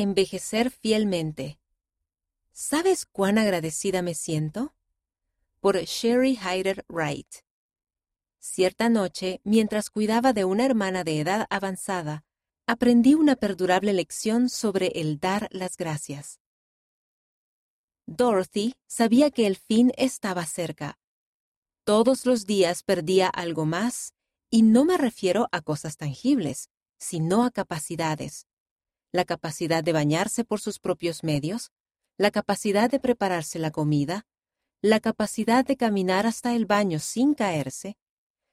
Envejecer fielmente. ¿Sabes cuán agradecida me siento? Por Sherry Hyder Wright. Cierta noche, mientras cuidaba de una hermana de edad avanzada, aprendí una perdurable lección sobre el dar las gracias. Dorothy sabía que el fin estaba cerca. Todos los días perdía algo más, y no me refiero a cosas tangibles, sino a capacidades. La capacidad de bañarse por sus propios medios, la capacidad de prepararse la comida, la capacidad de caminar hasta el baño sin caerse,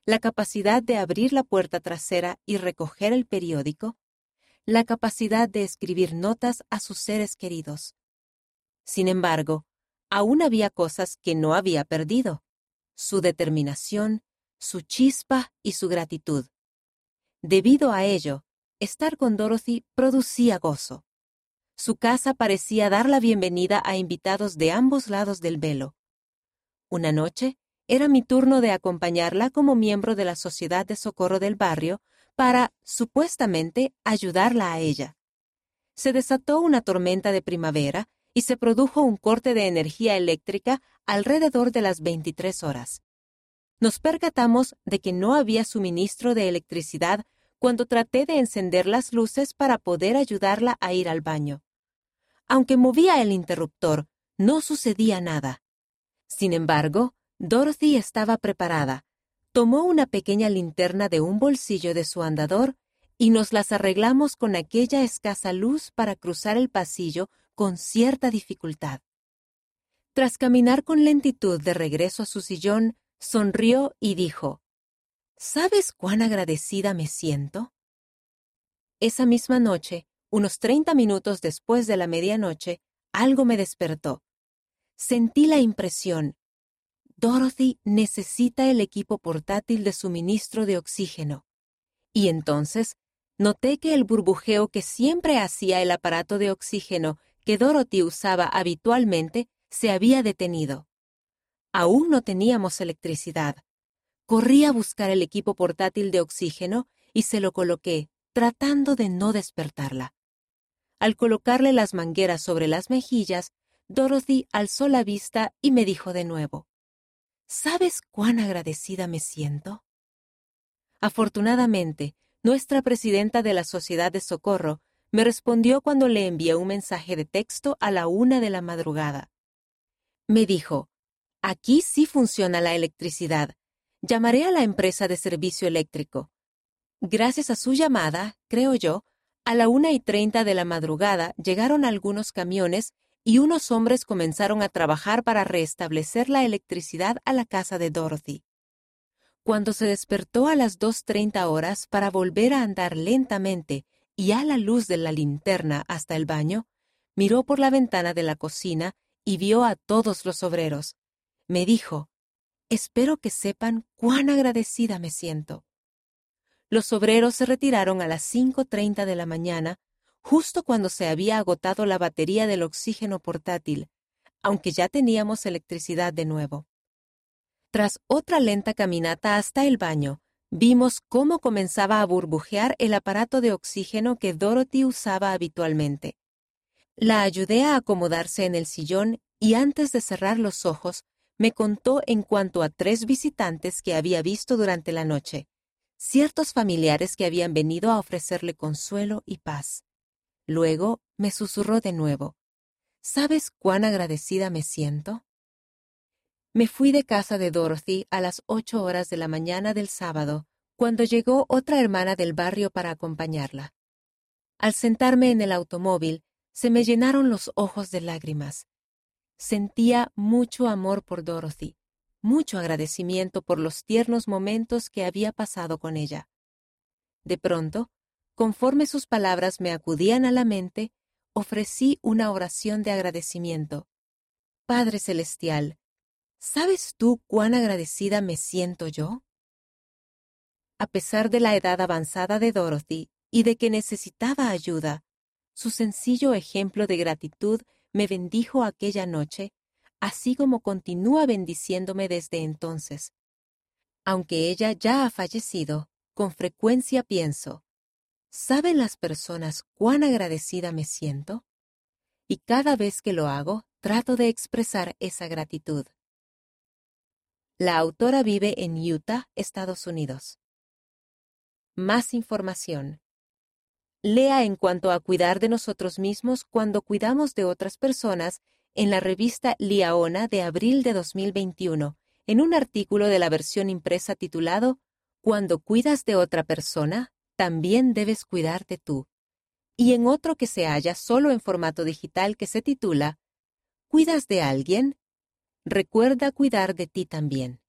la capacidad de abrir la puerta trasera y recoger el periódico, la capacidad de escribir notas a sus seres queridos. Sin embargo, aún había cosas que no había perdido, su determinación, su chispa y su gratitud. Debido a ello, estar con Dorothy producía gozo. Su casa parecía dar la bienvenida a invitados de ambos lados del velo. Una noche, era mi turno de acompañarla como miembro de la Sociedad de Socorro del Barrio para, supuestamente, ayudarla a ella. Se desató una tormenta de primavera y se produjo un corte de energía eléctrica alrededor de las 23 horas. Nos percatamos de que no había suministro de electricidad cuando traté de encender las luces para poder ayudarla a ir al baño. Aunque movía el interruptor, no sucedía nada. Sin embargo, Dorothy estaba preparada. Tomó una pequeña linterna de un bolsillo de su andador y nos las arreglamos con aquella escasa luz para cruzar el pasillo con cierta dificultad. Tras caminar con lentitud de regreso a su sillón, sonrió y dijo, ¿Sabes cuán agradecida me siento? Esa misma noche, unos treinta minutos después de la medianoche, algo me despertó. Sentí la impresión. Dorothy necesita el equipo portátil de suministro de oxígeno. Y entonces, noté que el burbujeo que siempre hacía el aparato de oxígeno que Dorothy usaba habitualmente se había detenido. Aún no teníamos electricidad. Corrí a buscar el equipo portátil de oxígeno y se lo coloqué, tratando de no despertarla. Al colocarle las mangueras sobre las mejillas, Dorothy alzó la vista y me dijo de nuevo, ¿Sabes cuán agradecida me siento? Afortunadamente, nuestra presidenta de la Sociedad de Socorro me respondió cuando le envié un mensaje de texto a la una de la madrugada. Me dijo, Aquí sí funciona la electricidad. Llamaré a la empresa de servicio eléctrico. Gracias a su llamada, creo yo, a la una y treinta de la madrugada llegaron algunos camiones y unos hombres comenzaron a trabajar para restablecer la electricidad a la casa de Dorothy. Cuando se despertó a las dos treinta horas para volver a andar lentamente y a la luz de la linterna hasta el baño, miró por la ventana de la cocina y vio a todos los obreros me dijo, Espero que sepan cuán agradecida me siento. Los obreros se retiraron a las 5.30 de la mañana, justo cuando se había agotado la batería del oxígeno portátil, aunque ya teníamos electricidad de nuevo. Tras otra lenta caminata hasta el baño, vimos cómo comenzaba a burbujear el aparato de oxígeno que Dorothy usaba habitualmente. La ayudé a acomodarse en el sillón y antes de cerrar los ojos, me contó en cuanto a tres visitantes que había visto durante la noche, ciertos familiares que habían venido a ofrecerle consuelo y paz. Luego me susurró de nuevo, ¿Sabes cuán agradecida me siento? Me fui de casa de Dorothy a las ocho horas de la mañana del sábado, cuando llegó otra hermana del barrio para acompañarla. Al sentarme en el automóvil, se me llenaron los ojos de lágrimas. Sentía mucho amor por Dorothy, mucho agradecimiento por los tiernos momentos que había pasado con ella. De pronto, conforme sus palabras me acudían a la mente, ofrecí una oración de agradecimiento. Padre Celestial, ¿sabes tú cuán agradecida me siento yo? A pesar de la edad avanzada de Dorothy y de que necesitaba ayuda, su sencillo ejemplo de gratitud me bendijo aquella noche, así como continúa bendiciéndome desde entonces. Aunque ella ya ha fallecido, con frecuencia pienso, ¿Saben las personas cuán agradecida me siento? Y cada vez que lo hago, trato de expresar esa gratitud. La autora vive en Utah, Estados Unidos. Más información. Lea en cuanto a cuidar de nosotros mismos cuando cuidamos de otras personas en la revista Liaona de abril de 2021, en un artículo de la versión impresa titulado Cuando cuidas de otra persona, también debes cuidarte tú, y en otro que se halla solo en formato digital que se titula ¿Cuidas de alguien? Recuerda cuidar de ti también.